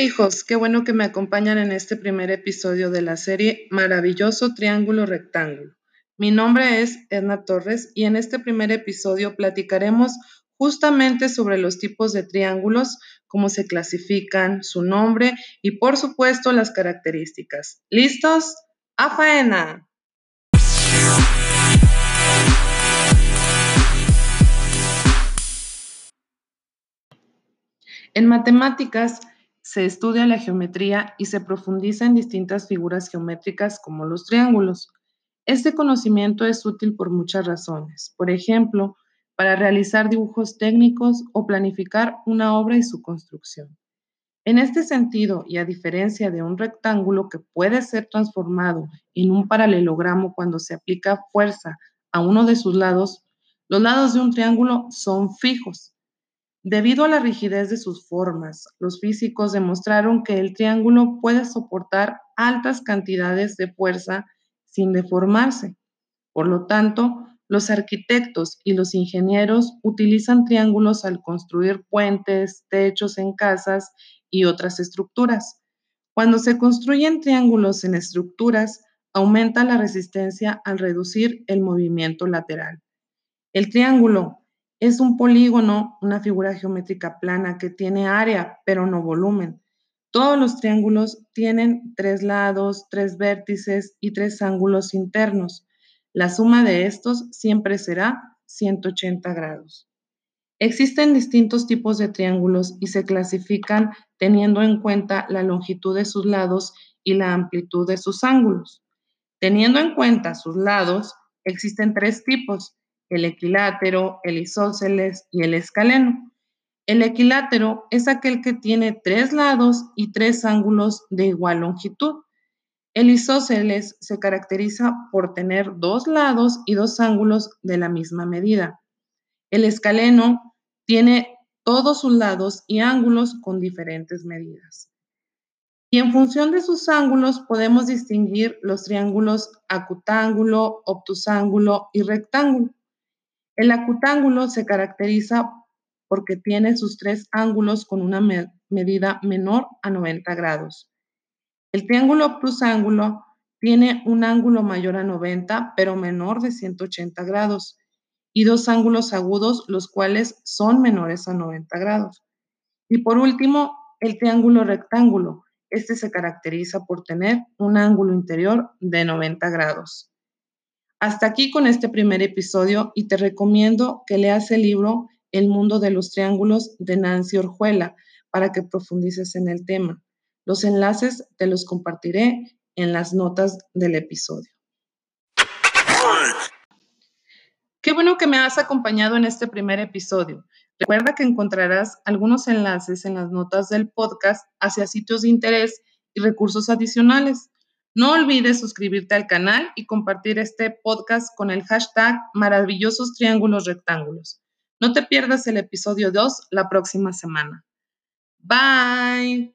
Hijos, qué bueno que me acompañan en este primer episodio de la serie Maravilloso Triángulo Rectángulo. Mi nombre es Edna Torres y en este primer episodio platicaremos justamente sobre los tipos de triángulos, cómo se clasifican, su nombre y por supuesto las características. ¿Listos? ¡A faena! En matemáticas se estudia la geometría y se profundiza en distintas figuras geométricas como los triángulos. Este conocimiento es útil por muchas razones. Por ejemplo, para realizar dibujos técnicos o planificar una obra y su construcción. En este sentido, y a diferencia de un rectángulo que puede ser transformado en un paralelogramo cuando se aplica fuerza a uno de sus lados, los lados de un triángulo son fijos. Debido a la rigidez de sus formas, los físicos demostraron que el triángulo puede soportar altas cantidades de fuerza sin deformarse. Por lo tanto, los arquitectos y los ingenieros utilizan triángulos al construir puentes, techos en casas y otras estructuras. Cuando se construyen triángulos en estructuras, aumenta la resistencia al reducir el movimiento lateral. El triángulo es un polígono, una figura geométrica plana que tiene área, pero no volumen. Todos los triángulos tienen tres lados, tres vértices y tres ángulos internos. La suma de estos siempre será 180 grados. Existen distintos tipos de triángulos y se clasifican teniendo en cuenta la longitud de sus lados y la amplitud de sus ángulos. Teniendo en cuenta sus lados, existen tres tipos, el equilátero, el isósceles y el escaleno. El equilátero es aquel que tiene tres lados y tres ángulos de igual longitud. El isósceles se caracteriza por tener dos lados y dos ángulos de la misma medida. El escaleno tiene todos sus lados y ángulos con diferentes medidas. Y en función de sus ángulos podemos distinguir los triángulos acutángulo, obtusángulo y rectángulo. El acutángulo se caracteriza porque tiene sus tres ángulos con una medida menor a 90 grados. El triángulo obtusángulo tiene un ángulo mayor a 90, pero menor de 180 grados, y dos ángulos agudos, los cuales son menores a 90 grados. Y por último, el triángulo rectángulo. Este se caracteriza por tener un ángulo interior de 90 grados. Hasta aquí con este primer episodio y te recomiendo que leas el libro El mundo de los triángulos de Nancy Orjuela para que profundices en el tema. Los enlaces te los compartiré en las notas del episodio. Qué bueno que me has acompañado en este primer episodio. Recuerda que encontrarás algunos enlaces en las notas del podcast hacia sitios de interés y recursos adicionales. No olvides suscribirte al canal y compartir este podcast con el hashtag maravillosos triángulos rectángulos. No te pierdas el episodio 2 la próxima semana. Bye.